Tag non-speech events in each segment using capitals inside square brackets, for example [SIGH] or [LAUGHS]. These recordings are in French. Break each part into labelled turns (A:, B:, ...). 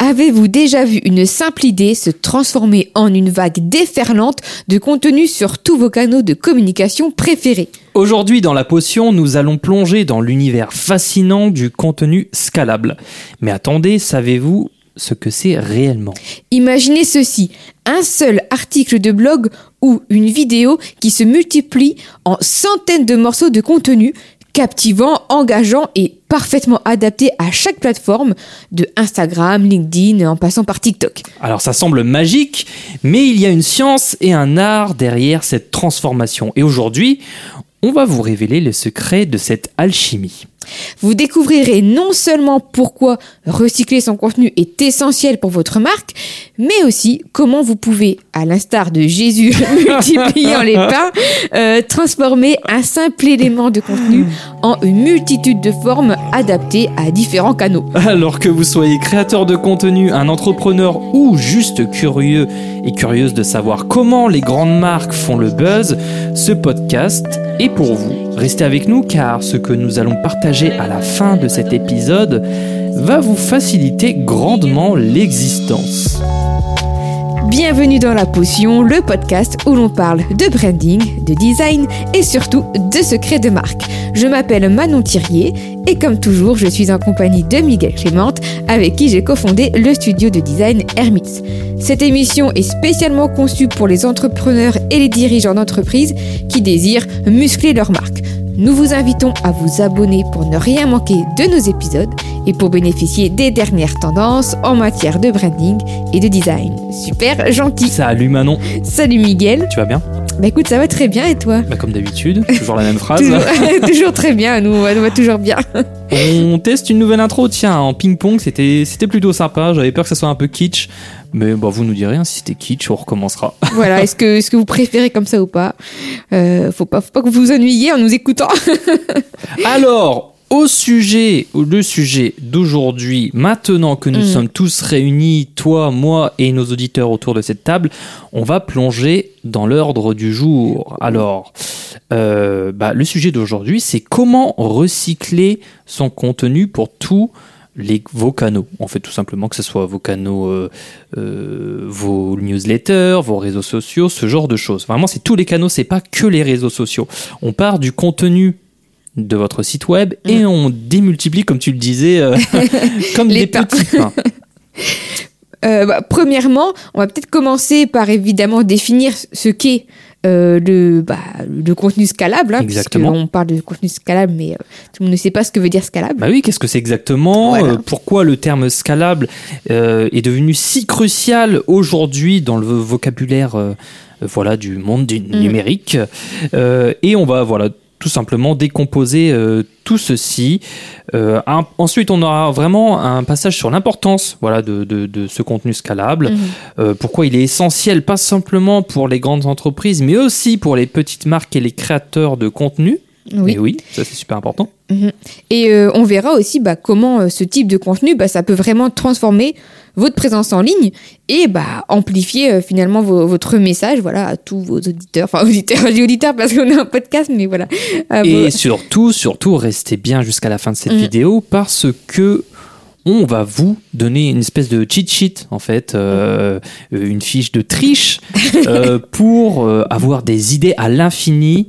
A: Avez-vous déjà vu une simple idée se transformer en une vague déferlante de contenu sur tous vos canaux de communication préférés?
B: Aujourd'hui, dans la potion, nous allons plonger dans l'univers fascinant du contenu scalable. Mais attendez, savez-vous ce que c'est réellement?
A: Imaginez ceci, un seul article de blog ou une vidéo qui se multiplie en centaines de morceaux de contenu captivant, engageant et parfaitement adapté à chaque plateforme, de Instagram, LinkedIn, en passant par TikTok.
B: Alors ça semble magique, mais il y a une science et un art derrière cette transformation. Et aujourd'hui, on va vous révéler le secret de cette alchimie.
A: Vous découvrirez non seulement pourquoi recycler son contenu est essentiel pour votre marque, mais aussi comment vous pouvez, à l'instar de Jésus [LAUGHS] multipliant les pains, euh, transformer un simple élément de contenu en une multitude de formes adaptées à différents canaux.
B: Alors que vous soyez créateur de contenu, un entrepreneur ou juste curieux et curieuse de savoir comment les grandes marques font le buzz, ce podcast est pour vous. Restez avec nous car ce que nous allons partager à la fin de cet épisode va vous faciliter grandement l'existence.
A: Bienvenue dans La Potion, le podcast où l'on parle de branding, de design et surtout de secrets de marque. Je m'appelle Manon Thirier et comme toujours, je suis en compagnie de Miguel Clément avec qui j'ai cofondé le studio de design Hermits. Cette émission est spécialement conçue pour les entrepreneurs et les dirigeants d'entreprise qui désirent muscler leur marque. Nous vous invitons à vous abonner pour ne rien manquer de nos épisodes et pour bénéficier des dernières tendances en matière de branding et de design. Super gentil.
B: Salut Manon.
A: Salut Miguel.
B: Tu vas bien?
A: Bah écoute, ça va très bien et toi?
B: Bah comme d'habitude, toujours la même phrase.
A: toujours, [LAUGHS] toujours très bien, nous, nous va toujours bien.
B: On teste une nouvelle intro, tiens, en ping-pong, c'était c'était plutôt sympa, j'avais peur que ça soit un peu kitsch, mais bah, vous nous direz hein, si c'était kitsch, on recommencera. [LAUGHS]
A: Voilà, est-ce que, est que vous préférez comme ça ou pas? Euh, faut, pas faut pas que vous vous ennuyiez en nous écoutant. [LAUGHS]
B: Alors, au sujet, le sujet d'aujourd'hui, maintenant que nous
A: Mm.
B: sommes tous réunis, toi, moi et nos auditeurs autour de cette table, on va plonger dans l'ordre du jour. Alors, euh, bah, le sujet d'aujourd'hui, c'est comment recycler son contenu pour tous les, vos canaux. En fait, tout simplement que ce soit vos canaux, euh, euh, vos newsletters, vos réseaux sociaux, ce genre de choses. Vraiment, c'est tous les canaux, c'est pas que les réseaux sociaux. On part du contenu de votre site web et on démultiplie, comme tu le disais, euh, [LAUGHS] [LAUGHS] comme des petits pains. [LAUGHS]
A: Euh, bah, premièrement, on va peut-être commencer par évidemment définir ce qu'est euh, le, bah, le contenu scalable. Hein,
B: Exactement.
A: On parle de contenu scalable, mais euh, tout le monde ne sait pas ce que veut dire scalable.
B: Bah oui, qu'est-ce que c'est exactement
A: Voilà.
B: Pourquoi le terme scalable est devenu si crucial aujourd'hui dans le vocabulaire voilà, du monde du
A: Mhm.
B: numérique Et on va voilà, tout simplement décomposer euh, tout ceci. Euh, un- ensuite, on aura vraiment un passage sur l'importance voilà, de, de- de ce contenu scalable.
A: Mhm.
B: Euh, pourquoi il est essentiel, pas simplement pour les grandes entreprises, mais aussi pour les petites marques et les créateurs de contenu.
A: Oui.
B: Et oui, ça c'est super important.
A: Mhm. Et on verra aussi bah, comment ce type de contenu, bah, ça peut vraiment transformer votre présence en ligne et bah, amplifier euh, finalement vo- votre message voilà, à tous vos auditeurs, enfin auditeurs, j'ai auditeurs parce qu'on est un podcast, mais voilà. vos-
B: Et surtout, surtout, restez bien jusqu'à la fin de cette
A: Mm.
B: vidéo parce que on va vous donner une espèce de cheat sheet, en fait, euh, une fiche de triche [LAUGHS] euh, pour euh, avoir des idées à l'infini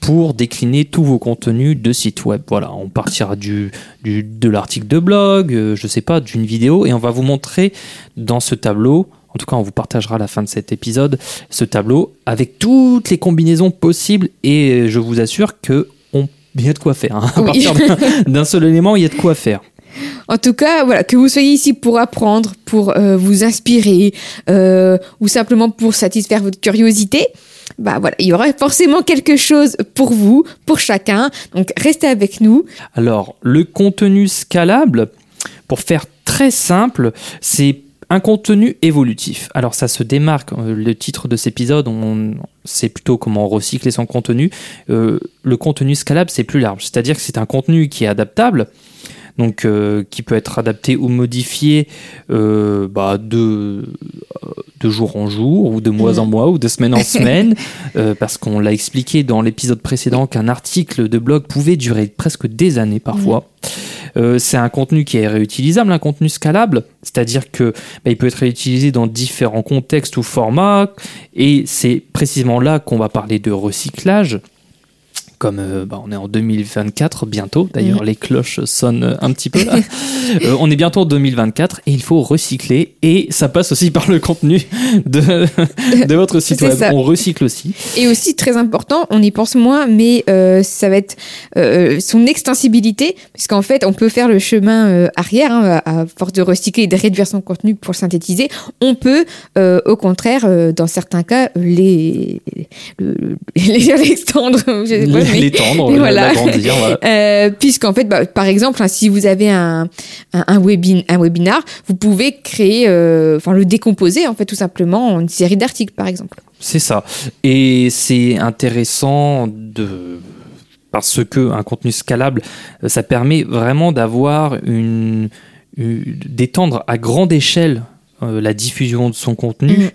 B: pour décliner tous vos contenus de site web. Voilà, on partira du, du- de l'article de blog, euh, je sais pas, d'une vidéo, et on va vous montrer dans ce tableau, en tout cas on vous partagera à la fin de cet épisode, ce tableau avec toutes les combinaisons possibles, et je vous assure que on il y a de quoi faire. hein. À
A: Oui.
B: partir d'un- [LAUGHS] d'un seul élément, il y a de quoi faire.
A: En tout cas, voilà, que vous soyez ici pour apprendre, pour euh, vous inspirer, euh, ou simplement pour satisfaire votre curiosité, bah voilà, il y aura forcément quelque chose pour vous, pour chacun. Donc restez avec nous.
B: Alors, le contenu scalable, pour faire très simple, c'est un contenu évolutif. Alors, ça se démarque. euh, Le titre de cet épisode, on, c'est plutôt comment recycler son contenu. Euh, le contenu scalable, c'est plus large. C'est-à-dire que c'est un contenu qui est adaptable. Donc, euh, qui peut être adapté ou modifié bah, de, de jour en jour, ou de mois en mois, ou de semaine en [LAUGHS] semaine, euh, parce qu'on l'a expliqué dans l'épisode précédent qu'un article de blog pouvait durer presque des années parfois. Euh, c'est un contenu qui est réutilisable, un contenu scalable, c'est-à-dire que bah, il peut être réutilisé dans différents contextes ou formats, et c'est précisément là qu'on va parler de recyclage comme euh, bah, on est en 2024 bientôt, d'ailleurs
A: Mhm.
B: les cloches sonnent un petit peu là. [LAUGHS] Euh, on est bientôt en 2024 et il faut recycler et ça passe aussi par le contenu de, [LAUGHS] de votre site web.
A: ça.
B: On recycle aussi.
A: Et aussi très important, on y pense moins, mais euh, ça va être son extensibilité, puisqu'en fait, on peut faire le chemin arrière, hein, à, force de recycler et de réduire son contenu pour synthétiser. On peut, au contraire, dans certains cas, les le- le- [LAUGHS] les l'extendre. je sais pas, [LAUGHS]
B: L'étendre,
A: voilà.
B: l'agrandir, voilà. [LAUGHS]
A: Euh, puisqu'en fait, bah, par exemple, hein, si vous avez un, un, un, webin, un webinar, vous pouvez créer, euh, enfin le décomposer en fait tout simplement en une série d'articles, par exemple.
B: C'est ça. Et c'est intéressant de parce que un contenu scalable, euh, ça permet vraiment d'avoir une, une- d'étendre à grande échelle euh, la diffusion de son contenu.
A: Mhm.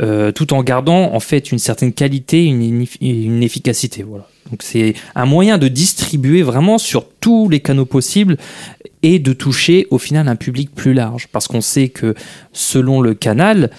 B: Euh, tout en gardant en fait une certaine qualité, une, une efficacité. Voilà. Donc c'est un moyen de distribuer vraiment sur tous les canaux possibles et de toucher au final un public plus large. Parce qu'on sait que selon le canal,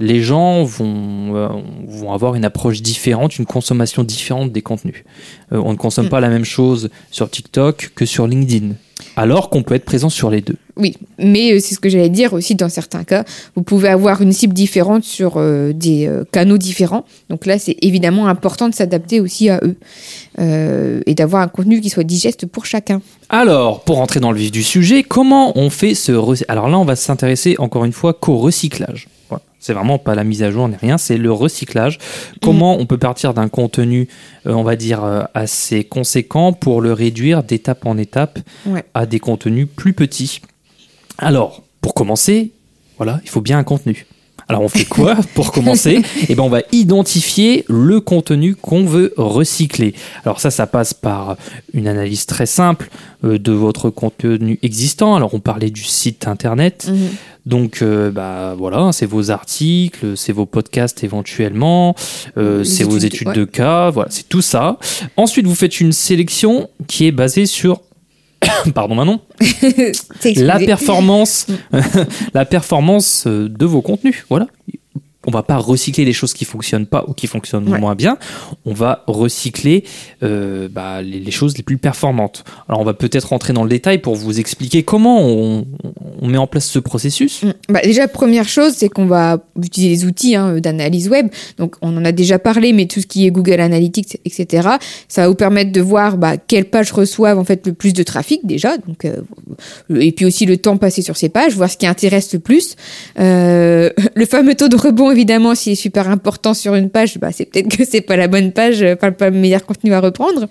B: les gens vont, euh, vont avoir une approche différente, une consommation différente des contenus. Euh, on ne consomme
A: Mm.
B: pas la même chose sur TikTok que sur LinkedIn, alors qu'on peut être présent sur les deux.
A: Oui, mais euh, c'est ce que j'allais dire aussi dans certains cas. Vous pouvez avoir une cible différente sur euh, des euh, canaux différents. Donc là, c'est évidemment important de s'adapter aussi à eux euh, et d'avoir un contenu qui soit digeste pour chacun.
B: Alors, pour entrer dans le vif du sujet, comment on fait ce Alors là, on va s'intéresser encore une fois qu'au recyclage. C'est vraiment pas la mise à jour ni rien, c'est le recyclage. Comment on peut partir d'un contenu, euh, on va dire, euh, assez conséquent pour le réduire d'étape en étape
A: Ouais.
B: à des contenus plus petits? Alors, pour commencer, voilà, il faut bien un contenu. Alors on fait quoi [LAUGHS] pour commencer [LAUGHS] Eh ben on va identifier le contenu qu'on veut recycler. Alors ça, ça passe par une analyse très simple euh, de votre contenu existant. Alors on parlait du site internet.
A: Mhm.
B: Donc euh, bah voilà, c'est vos articles, c'est vos podcasts éventuellement, euh, c'est vos
A: études,
B: études
A: ouais.
B: de cas, voilà, c'est tout ça. Ensuite, vous faites une sélection qui est basée sur [COUGHS] pardon Manon, [COUGHS] la performance [LAUGHS] la performance euh, de vos contenus, voilà. On va pas recycler les choses qui fonctionnent pas ou qui fonctionnent
A: Ouais.
B: moins bien. On va recycler euh, bah, les, les choses les plus performantes. Alors on va peut-être rentrer dans le détail pour vous expliquer comment on, on met en place ce processus.
A: Mm. Bah, déjà, première chose, c'est qu'on va utiliser les outils hein, d'analyse web. Donc, on en a déjà parlé, mais tout ce qui est Google Analytics, etc., ça va vous permettre de voir bah, quelles pages reçoivent en fait le plus de trafic déjà. Donc, euh, et puis aussi le temps passé sur ces pages, voir ce qui intéresse le plus. Euh, [LAUGHS] le fameux taux de rebond, évidemment, s'il est super important sur une page, bah, c'est peut-être que c'est pas la bonne page, euh, pas, le meilleur contenu à reprendre.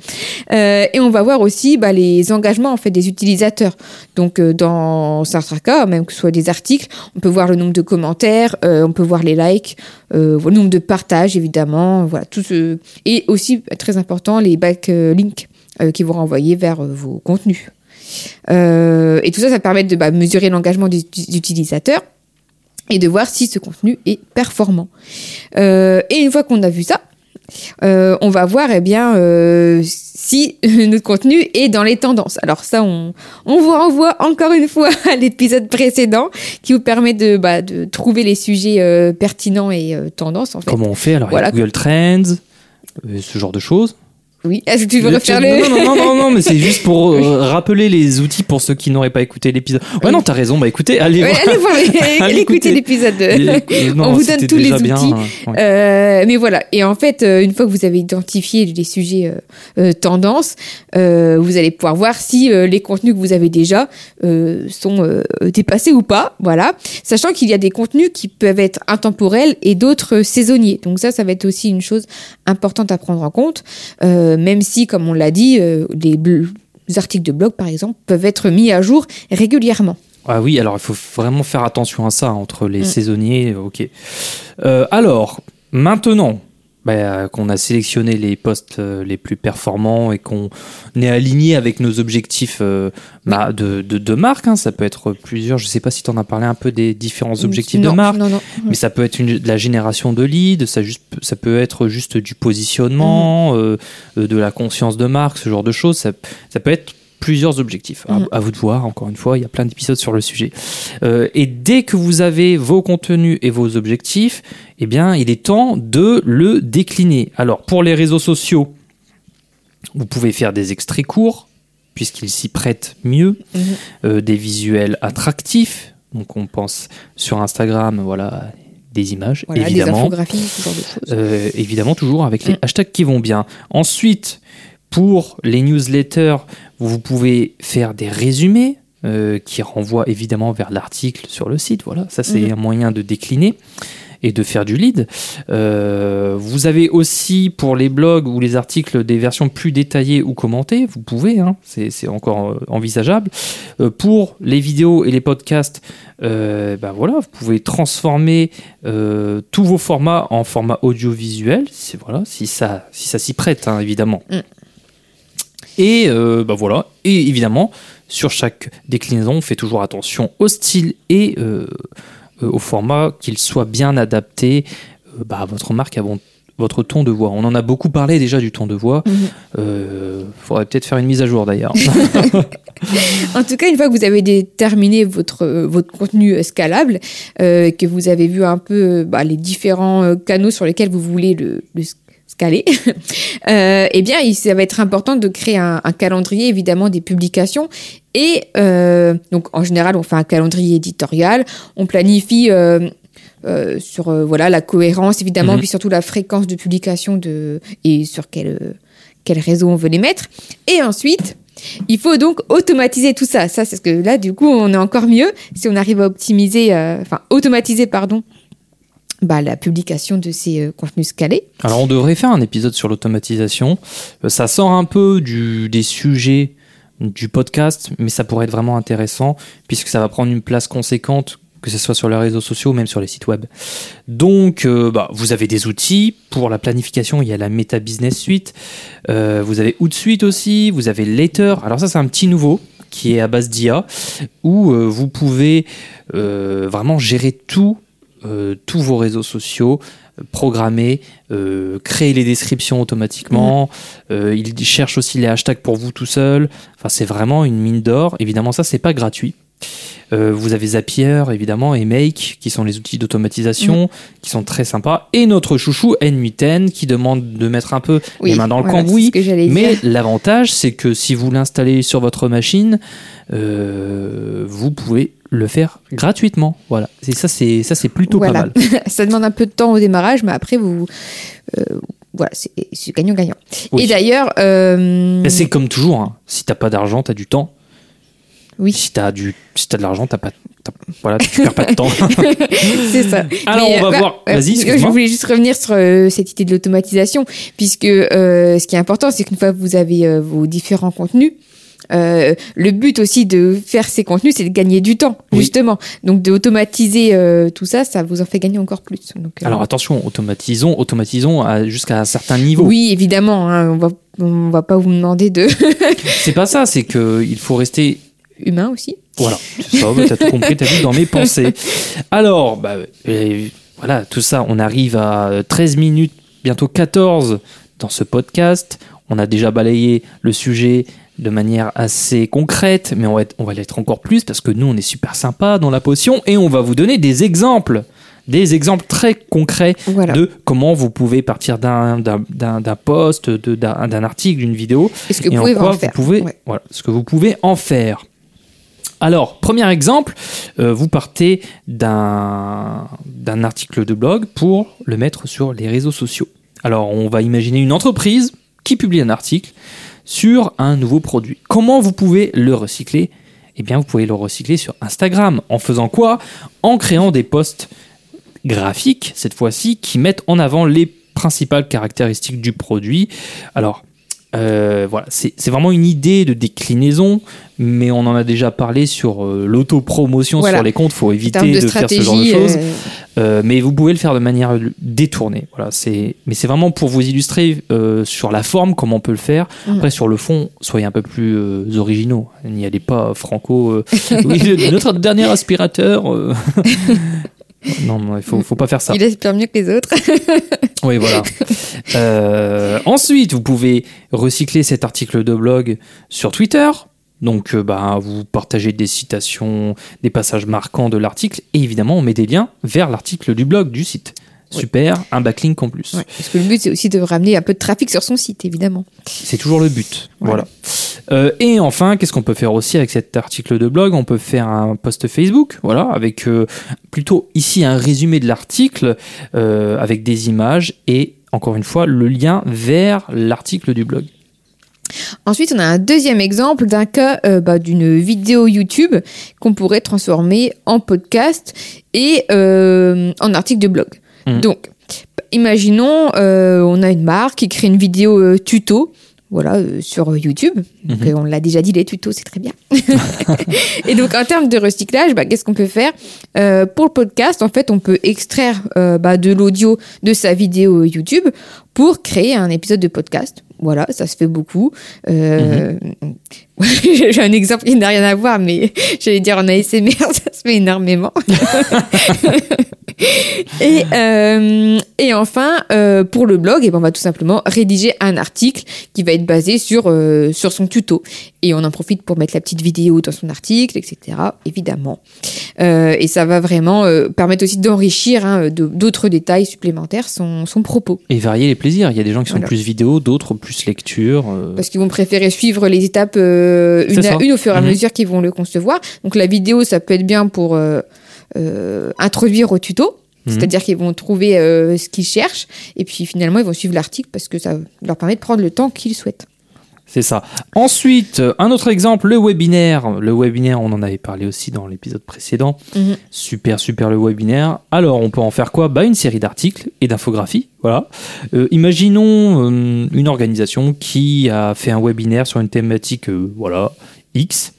A: Euh, et on va voir aussi bah, les engagements en fait des utilisateurs. Donc euh, dans cas, même que ce soit des articles, on peut voir le nombre de commentaires, euh, on peut voir les likes, le nombre de partages évidemment, voilà tout ce et aussi très important les backlinks qui vont renvoyer vers vos contenus. Et tout ça, ça permet de bah, mesurer l'engagement des uti- utilisateurs et de voir si ce contenu est performant. Euh, et une fois qu'on a vu ça, euh, on va voir eh bien euh, si [LAUGHS] notre contenu est dans les tendances. Alors ça, on, on vous renvoie encore une fois [LAUGHS] à l'épisode précédent qui vous permet de, bah, de trouver les sujets pertinents et tendances en fait.
B: Comment on fait? Alors
A: Voilà.
B: Google Trends, ce genre de choses.
A: Oui, est-ce que tu veux
B: Le-
A: refaire
B: non,
A: le...
B: non, non, non, non, non, mais c'est [LAUGHS] juste pour euh, rappeler les outils pour ceux qui n'auraient pas écouté l'épisode. Ouais, non, t'as raison. Bah écoutez, allez
A: Ouais,
B: voir.
A: allez voir, [LAUGHS] [LAUGHS]
B: Allez
A: allez écouter
B: écouter.
A: l'épisode. On vous donne tous les
B: bien,
A: outils.
B: hein, ouais.
A: Euh, mais voilà. Et en fait, euh, une fois que vous avez identifié les sujets euh, tendances, vous allez pouvoir voir si les contenus que vous avez déjà sont dépassés ou pas. Voilà. Sachant qu'il y a des contenus qui peuvent être intemporels et d'autres saisonniers. Donc ça, ça va être aussi une chose importante à prendre en compte. Euh, même si, comme on l'a dit, euh, les articles de blog, par exemple, peuvent être mis à jour régulièrement.
B: Ah oui, alors il faut vraiment faire attention à ça entre les
A: Mm.
B: saisonniers. Ok. Euh, alors, maintenant bah, qu'on a sélectionné les postes euh, les plus performants et qu'on est aligné avec nos objectifs euh, bah, de, de, de marque, hein, ça peut être plusieurs. Je sais pas si tu en as parlé un peu des différents objectifs
A: non,
B: de marque.
A: Non, non.
B: Mais ça peut être une- de la génération de leads, ça, juste, ça peut être juste du positionnement, euh, euh, de la conscience de marque, ce genre de choses. Ça, ça peut être plusieurs objectifs. À-
A: Mhm.
B: À, vous de voir, encore une fois, il y a plein d'épisodes sur le sujet. Euh, et dès que vous avez vos contenus et vos objectifs, eh bien, il est temps de le décliner. Alors, pour les réseaux sociaux, vous pouvez faire des extraits courts, puisqu'ils s'y prêtent mieux,
A: Mhm.
B: euh, des visuels attractifs. Donc, on pense sur Instagram, voilà, des images,
A: Voilà, des
B: évidemment.
A: infographies, ce genre de choses.
B: Euh, évidemment, toujours avec les
A: Mm.
B: hashtags qui vont bien. Ensuite, pour les newsletters, vous pouvez faire des résumés euh, qui renvoient évidemment vers l'article sur le site. Voilà, ça c'est
A: Mhm.
B: un moyen de décliner et de faire du lead. Euh, vous avez aussi pour les blogs ou les articles des versions plus détaillées ou commentées. Vous pouvez, hein, c'est encore euh, envisageable. Euh, pour les vidéos et les podcasts, euh, ben voilà, vous pouvez transformer tous vos formats en format audiovisuel. C'est voilà, si ça, si ça s'y prête, hein, évidemment.
A: Mm.
B: Et euh, ben voilà, et évidemment, sur chaque déclinaison, on fait toujours attention au style et euh, euh, au format, qu'il soit bien adapté euh, bah, à votre marque, à votre ton de voix. On en a beaucoup parlé déjà du ton de voix.
A: Mhm.
B: Euh, faudrait peut-être faire une mise à jour d'ailleurs. [LAUGHS]
A: En tout cas, une fois que vous avez déterminé votre, votre contenu scalable, euh, que vous avez vu un peu bah, les différents canaux sur lesquels vous voulez le, le scaler, [LAUGHS] euh, eh bien, il, ça va être important de créer un, un calendrier, évidemment, des publications. Et euh, donc, en général, on fait un calendrier éditorial, on planifie euh, sur voilà la cohérence, évidemment,
B: Mhm.
A: puis surtout la fréquence de publication de, et sur quel, quel réseau on veut les mettre. Et ensuite, il faut donc automatiser tout ça. Ça, c'est ce que là, du coup, on est encore mieux si on arrive à optimiser, enfin, automatiser, pardon, bah, la publication de ces euh, contenus scalés.
B: Alors on devrait faire un épisode sur l'automatisation. Euh, Ça sort un peu du, des sujets du podcast, mais ça pourrait être vraiment intéressant puisque ça va prendre une place conséquente, que ce soit sur les réseaux sociaux ou même sur les sites web. Donc euh, bah, vous avez des outils pour la planification, il y a la Meta Business Suite, vous avez Outsuite aussi, vous avez Later. Alors ça c'est un petit nouveau qui est à base d'IA où vous pouvez vraiment gérer tout, euh, tous vos réseaux sociaux, euh, programmer, euh, créer les descriptions automatiquement. Euh, il cherche aussi les hashtags pour vous tout seul. Enfin, c'est vraiment une mine d'or. Évidemment, ça, c'est pas gratuit. Euh, vous avez Zapier, évidemment, et Make, qui sont les outils d'automatisation, qui sont très sympas. Et notre chouchou N8N, qui demande de mettre un peu les mains dans le
A: voilà,
B: cambouis. Mais l'avantage, c'est que si vous l'installez sur votre machine, vous pouvez le faire gratuitement. Voilà. Et ça, c'est ça, c'est plutôt
A: Voilà.
B: pas mal. [LAUGHS]
A: ça demande un peu de temps au démarrage, mais après, vous. euh, voilà, c'est gagnant-gagnant.
B: Oui.
A: Et d'ailleurs. euh,
B: C'est comme toujours. hein. Si t'as pas d'argent, t'as du temps.
A: Oui.
B: Si t'as du, si de l'argent, t'as pas. Voilà, tu perds pas de temps. [LAUGHS]
A: c'est ça. [LAUGHS]
B: Alors,
A: Mais,
B: on va
A: euh, bah,
B: voir.
A: euh,
B: Vas-y,
A: Je voulais juste revenir sur euh, cette idée de l'automatisation, puisque euh, ce qui est important, c'est qu'une fois que vous avez euh, vos différents contenus, euh, le but aussi de faire ces contenus, c'est de gagner du temps,
B: Oui.
A: justement. Donc, d'automatiser euh, tout ça, ça vous en fait gagner encore plus. Donc, euh,
B: Alors attention, automatisons, automatisons jusqu'à un certain niveau.
A: oui, évidemment, hein, on va on va pas vous demander de [LAUGHS]
B: C'est pas ça, c'est que il faut rester
A: humain aussi.
B: Voilà, ça, t'as tout compris, t'as vu dans mes pensées. Alors, bah, voilà, tout ça, on arrive à euh, 13 minutes, bientôt 14 dans ce podcast. On a déjà balayé le sujet de manière assez concrète, mais on va, être- on va l'être encore plus parce que nous, on est super sympa dans la potion et on va vous donner des exemples, des exemples très concrets
A: Voilà.
B: de comment vous pouvez partir d'un d'un- d'un- d'un post, de- d'un d'un article, d'une vidéo,
A: Et ce que
B: et
A: vous pouvez en faire.
B: vous pouvez,
A: Ouais.
B: voilà, ce que vous pouvez en faire. Alors, premier exemple, euh, vous partez d'un d'un article de blog pour le mettre sur les réseaux sociaux. Alors, on va imaginer une entreprise qui publie un article sur un nouveau produit. Comment vous pouvez le recycler? Eh bien, vous pouvez le recycler sur Instagram. En faisant quoi? En créant des posts graphiques, cette fois-ci, qui mettent en avant les principales caractéristiques du produit. Alors, euh, voilà, c'est c'est vraiment une idée de déclinaison, mais on en a déjà parlé sur euh, l'autopromotion
A: Voilà.
B: sur les comptes. Il faut éviter de,
A: de
B: faire ce genre de choses.
A: euh,
B: Euh, mais vous pouvez le faire de manière détournée. Voilà, c'est, mais c'est vraiment pour vous illustrer euh, sur la forme comment on peut le faire.
A: Mhm.
B: Après, sur le fond, soyez un peu plus euh, originaux. N'y allez pas franco. euh, [LAUGHS] oui, notre dernier aspirateur. [LAUGHS] non, non, il faut, faut pas faire ça.
A: il aspire mieux que les autres. [LAUGHS]
B: Oui, voilà. Euh, ensuite, vous pouvez recycler cet article de blog sur Twitter. Donc, euh, bah, vous partagez des citations, des passages marquants de l'article, et évidemment, on met des liens vers l'article du blog du site. Super, un backlink en plus.
A: Ouais, parce que le but, c'est aussi de ramener un peu de trafic sur son site, évidemment.
B: C'est toujours le but.
A: Voilà.
B: Voilà. Euh, et enfin, qu'est-ce qu'on peut faire aussi avec cet article de blog? On peut faire un post Facebook, voilà, avec euh, plutôt ici un résumé de l'article euh, avec des images et encore une fois le lien vers l'article du blog.
A: Ensuite, on a un deuxième exemple d'un cas euh, bah, d'une vidéo YouTube qu'on pourrait transformer en podcast et euh, en article de blog.
B: Mhm.
A: Donc, imaginons, euh, on a une marque qui crée une vidéo tuto. Voilà, euh, sur YouTube. Donc,
B: Mhm.
A: euh, on l'a déjà dit, les tutos, c'est très bien. [LAUGHS] et donc, en termes de recyclage, bah, qu'est-ce qu'on peut faire? Euh, Pour le podcast, en fait, on peut extraire euh, bah, de l'audio de sa vidéo YouTube pour créer un épisode de podcast. Voilà, ça se fait beaucoup. Euh, [LAUGHS] J'ai un exemple qui n'a rien à voir, mais [LAUGHS] j'allais dire en ASMR, [LAUGHS] ça se fait énormément. et, euh, et enfin, euh, pour le blog, eh ben, on va tout simplement rédiger un article qui va être basé sur, euh, sur son tuto. Et on en profite pour mettre la petite vidéo dans son article, etc. Évidemment. Et ça va vraiment permettre aussi d'enrichir hein, de- d'autres détails supplémentaires son, son propos.
B: Et varier les plaisirs. Il y a des gens qui sont
A: Voilà.
B: plus vidéo, d'autres plus lecture.
A: Parce qu'ils vont préférer suivre les étapes une à une au fur et à
B: Mhm.
A: mesure qu'ils vont le concevoir. Donc la vidéo, ça peut être bien pour euh, euh, introduire au tuto.
B: Mhm.
A: C'est-à-dire qu'ils vont trouver euh, ce qu'ils cherchent et puis finalement ils vont suivre l'article parce que ça leur permet de prendre le temps qu'ils souhaitent.
B: C'est ça. Ensuite, euh, un autre exemple, le webinaire. Le webinaire, on en avait parlé aussi dans l'épisode précédent.
A: Mhm.
B: Super, super le webinaire. Alors, on peut en faire quoi? Bah, Une série d'articles et d'infographies. Voilà. Euh, imaginons euh, une organisation qui a fait un webinaire sur une thématique euh, voilà, X.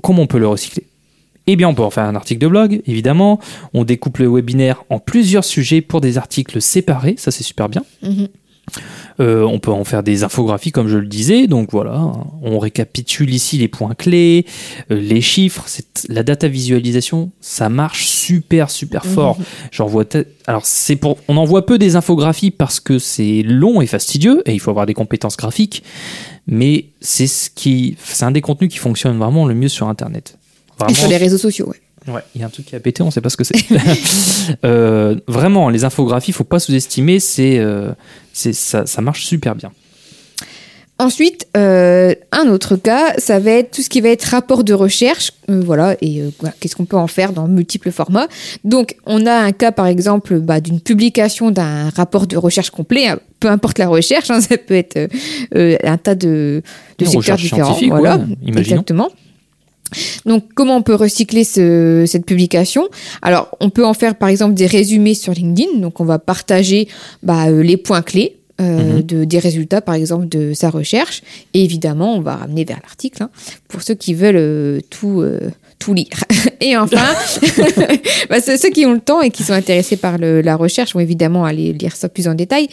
B: Comment on peut le recycler? Eh bien, on peut en faire un article de blog, évidemment. On découpe le webinaire en plusieurs sujets pour des articles séparés. Ça, c'est super bien.
A: Mhm.
B: Euh, on peut en faire des infographies, comme je le disais. Donc voilà, on récapitule ici les points clés, euh, les chiffres. La data visualisation, ça marche super super fort. J'en vois. te- Alors c'est pour, on en voit peu des infographies parce que c'est long et fastidieux et il faut avoir des compétences graphiques. Mais c'est ce qui, c'est un des contenus qui fonctionne vraiment le mieux sur Internet.
A: Et sur les réseaux sociaux, ouais.
B: Ouais, il y a un truc qui a pété, on sait pas ce que c'est. [LAUGHS] Euh, vraiment, les infographies, faut pas sous-estimer, c'est, euh, ça, ça marche super bien.
A: Ensuite, euh, un autre cas, ça va être tout ce qui va être rapport de recherche. Voilà, et voilà, qu'est-ce qu'on peut en faire dans multiples formats. Donc, on a un cas, par exemple, bah, d'une publication d'un rapport de recherche complet, hein, peu importe la recherche, hein, [LAUGHS] ça peut être un tas de, secteurs différents. Voilà,
B: ouais, imaginons.
A: exactement. Donc, comment on peut recycler ce- cette publication? Alors, on peut en faire, par exemple, des résumés sur LinkedIn. Donc, on va partager bah, euh, les points clés euh,
B: Mhm.
A: de, des résultats, par exemple, de sa recherche. Et évidemment, on va ramener vers l'article hein, pour ceux qui veulent euh, tout, euh, tout lire. [LAUGHS] Et enfin, [LAUGHS] bah, ceux qui ont le temps et qui sont intéressés par le- la recherche vont évidemment aller lire ça plus en détail.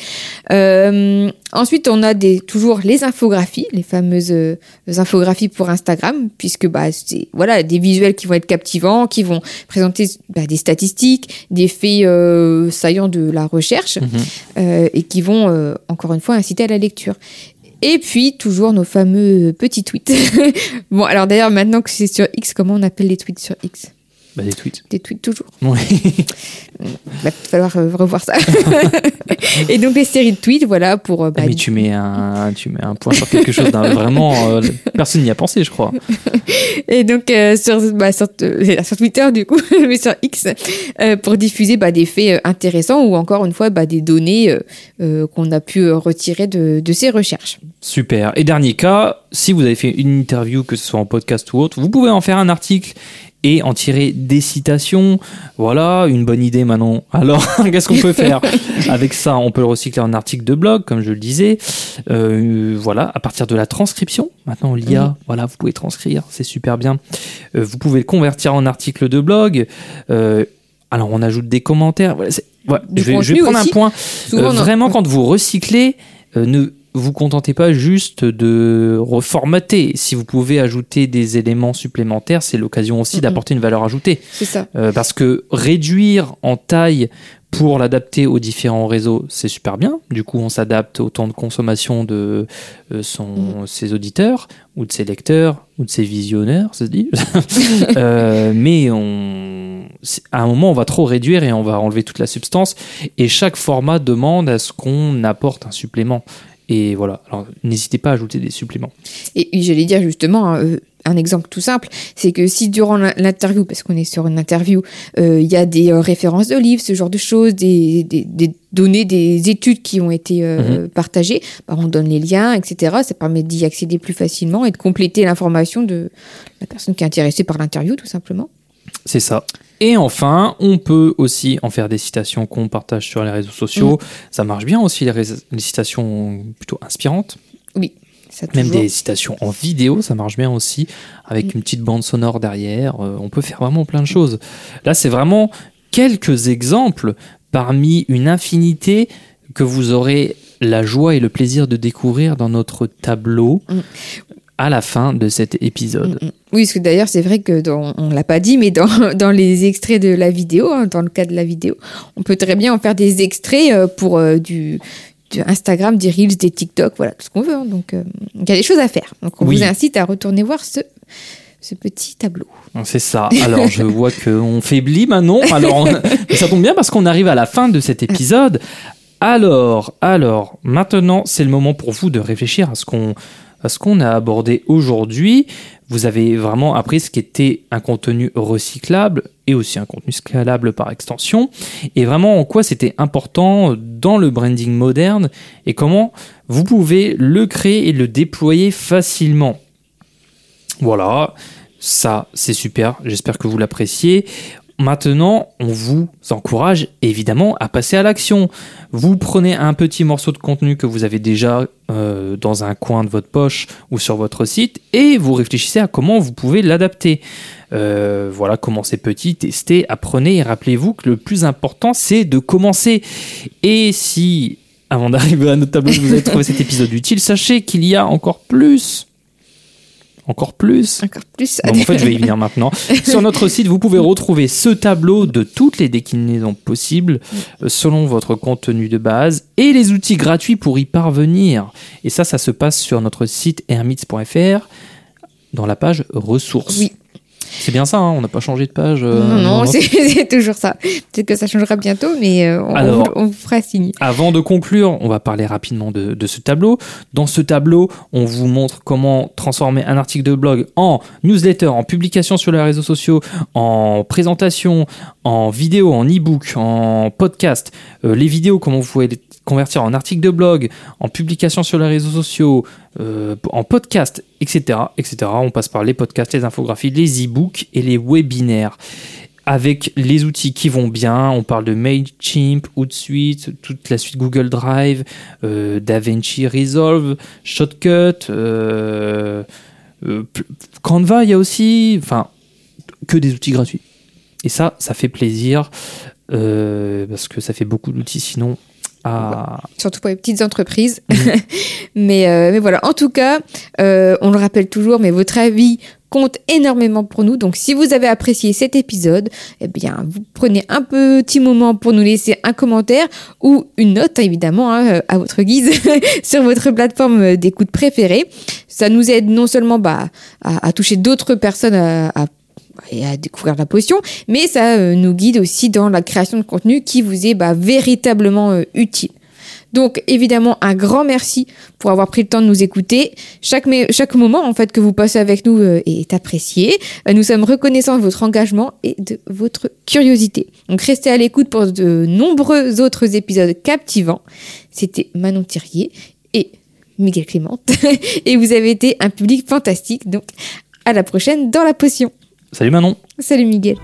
A: Euh, ensuite, on a des, toujours les infographies, les fameuses euh, infographies pour Instagram, puisque bah, c'est voilà, des visuels qui vont être captivants, qui vont présenter bah, des statistiques, des faits euh, saillants de la recherche
B: Mhm.
A: euh, et qui vont, euh, encore une fois, inciter à la lecture. Et puis, toujours nos fameux petits tweets. [LAUGHS] bon, alors d'ailleurs, maintenant que c'est sur X, comment on appelle les tweets sur X?
B: Bah, des tweets.
A: Des tweets toujours. Il [LAUGHS] va falloir euh, revoir ça. [LAUGHS] et donc, les séries de tweets, voilà, pour... euh, bah,
B: Ah, mais tu mets un, tu mets un point sur quelque chose d'un [LAUGHS] vraiment. euh, personne n'y a pensé, je crois.
A: Et donc, euh, sur, bah, sur, euh, sur Twitter, du coup, mais sur X, pour diffuser bah, des faits intéressants ou encore une fois bah, des données qu'on a pu retirer de, de ces recherches.
B: Super. Et dernier cas, si vous avez fait une interview, que ce soit en podcast ou autre, vous pouvez en faire un article et en tirer des citations. Voilà, une bonne idée, Manon. [LAUGHS] Alors, qu'est-ce qu'on peut faire [LAUGHS] avec ça On peut le recycler en article de blog, comme je le disais. Euh, voilà, à partir de la transcription. Maintenant, l'IA,
A: Mhm.
B: voilà, vous pouvez transcrire, c'est super bien. Euh, vous pouvez le convertir en article de blog. Euh, alors, on ajoute des commentaires. Voilà, ouais, je, vais, je vais
A: contenu
B: prendre
A: aussi.
B: un point.
A: Souvent,
B: vraiment, quand vous recyclez, ne vous contentez pas juste de reformater. Si vous pouvez ajouter des éléments supplémentaires, c'est l'occasion aussi d'apporter une valeur ajoutée.
A: C'est ça.
B: Euh, parce que réduire en taille pour l'adapter aux différents réseaux, c'est super bien. Du coup, on s'adapte au temps de consommation de euh, son, ses auditeurs, ou de ses lecteurs, ou de ses visionneurs, ça se dit. [LAUGHS] Euh, mais on, à un moment, on va trop réduire et on va enlever toute la substance. Et chaque format demande à ce qu'on apporte un supplément. Et voilà. Alors, n'hésitez pas à ajouter des suppléments.
A: Et, et j'allais dire justement euh, un exemple tout simple, c'est que si durant l'in- l'interview, parce qu'on est sur une interview, euh, il y a des euh, références de livres, ce genre de choses, des, des, des données, des études qui ont été euh, partagées, bah, on donne les liens, etc. Ça permet d'y accéder plus facilement et de compléter l'information de la personne qui est intéressée par l'interview, tout simplement.
B: C'est ça. Et enfin, on peut aussi en faire des citations qu'on partage sur les réseaux sociaux. Ça marche bien aussi, les, citations plutôt inspirantes.
A: Ça
B: Même
A: toujours-
B: des citations en vidéo, ça marche bien aussi, avec une petite bande sonore derrière. Euh, on peut faire vraiment plein de choses. Là, c'est vraiment quelques exemples parmi une infinité que vous aurez la joie et le plaisir de découvrir dans notre tableau
A: Mm.
B: À la fin de cet épisode.
A: Mm, mm. Oui, parce que d'ailleurs, c'est vrai que dans, on l'a pas dit, mais dans, [LAUGHS] dans les extraits de la vidéo, hein, dans le cas de la vidéo, on peut très bien en faire des extraits euh, pour euh, du, du Instagram, des Reels, des TikTok, voilà, tout ce qu'on veut. hein. donc, euh, il y a des choses à faire. Donc, on
B: Oui.
A: vous incite à retourner voir ce, ce petit tableau.
B: C'est ça. [LAUGHS] Alors, je vois qu'on faiblit maintenant. Alors, on- [LAUGHS] ça tombe bien parce qu'on arrive à la fin de cet épisode. Alors, alors, maintenant, c'est le moment pour vous de réfléchir à ce qu'on ce qu'on a abordé aujourd'hui. Vous avez vraiment appris ce qu'était un contenu recyclable et aussi un contenu scalable par extension, et vraiment en quoi c'était important dans le branding moderne et comment vous pouvez le créer et le déployer facilement. Voilà, ça c'est super, j'espère que vous l'appréciez. Maintenant, on vous encourage évidemment à passer à l'action. Vous prenez un petit morceau de contenu que vous avez déjà euh, dans un coin de votre poche ou sur votre site et vous réfléchissez à comment vous pouvez l'adapter. Euh, voilà, commencez petit, testez, apprenez et rappelez-vous que le plus important c'est de commencer. Et si, avant d'arriver à notre tableau, vous avez trouvé cet épisode utile, sachez qu'il y a encore plus. Encore plus
A: Encore plus.
B: En fait, je vais y venir maintenant. [LAUGHS] Sur notre site, vous pouvez retrouver ce tableau de toutes les déclinaisons possibles euh, selon votre contenu de base et les outils gratuits pour y parvenir. Et ça, ça se passe sur notre site hermits.fr dans la page ressources.
A: Oui.
B: C'est bien ça, hein, on n'a pas changé de page. euh,
A: non, non, [LAUGHS] c'est toujours ça. Peut-être que ça changera bientôt, mais euh, on,
B: Alors.
A: on vous- on vous fera signe.
B: Avant de conclure, on va parler rapidement de, de ce tableau. Dans ce tableau, on vous montre comment transformer un article de blog en newsletter, en publication sur les réseaux sociaux, en présentation, en vidéo, en e-book, en podcast. Euh, les vidéos, comment vous pouvez les convertir en article de blog, en publication sur les réseaux sociaux, euh, en podcast, etc., etc. On passe par les podcasts, les infographies, les e-books et les webinaires avec les outils qui vont bien. On parle de MailChimp, Hootsuite, toute la suite Google Drive, euh, DaVinci Resolve, Shotcut, euh, Canva, il y a aussi, enfin, que des outils gratuits. Et ça, ça fait plaisir parce que ça fait beaucoup d'outils sinon. À...
A: surtout pour les petites entreprises. [LAUGHS] mais, euh, mais voilà, en tout cas, euh, on le rappelle toujours, mais votre avis compte énormément pour nous. Donc, si vous avez apprécié cet épisode, eh bien, vous prenez un petit moment pour nous laisser un commentaire ou une note, évidemment, hein, à votre guise, [LAUGHS] sur votre plateforme d'écoute préférée. Ça nous aide non seulement bah, à, à toucher d'autres personnes à, à à découvrir la potion, mais ça euh, nous guide aussi dans la création de contenu qui vous est bah, véritablement euh, utile. Donc évidemment un grand merci pour avoir pris le temps de nous écouter. Chaque, moment en fait que vous passez avec nous euh, est apprécié. Nous sommes reconnaissants de votre engagement et de votre curiosité. Donc restez à l'écoute pour de nombreux autres épisodes captivants. C'était Manon Thirier et Miguel Clément [LAUGHS] et vous avez été un public fantastique. Donc à la prochaine dans la potion.
B: Salut Manon.
A: Salut Miguel.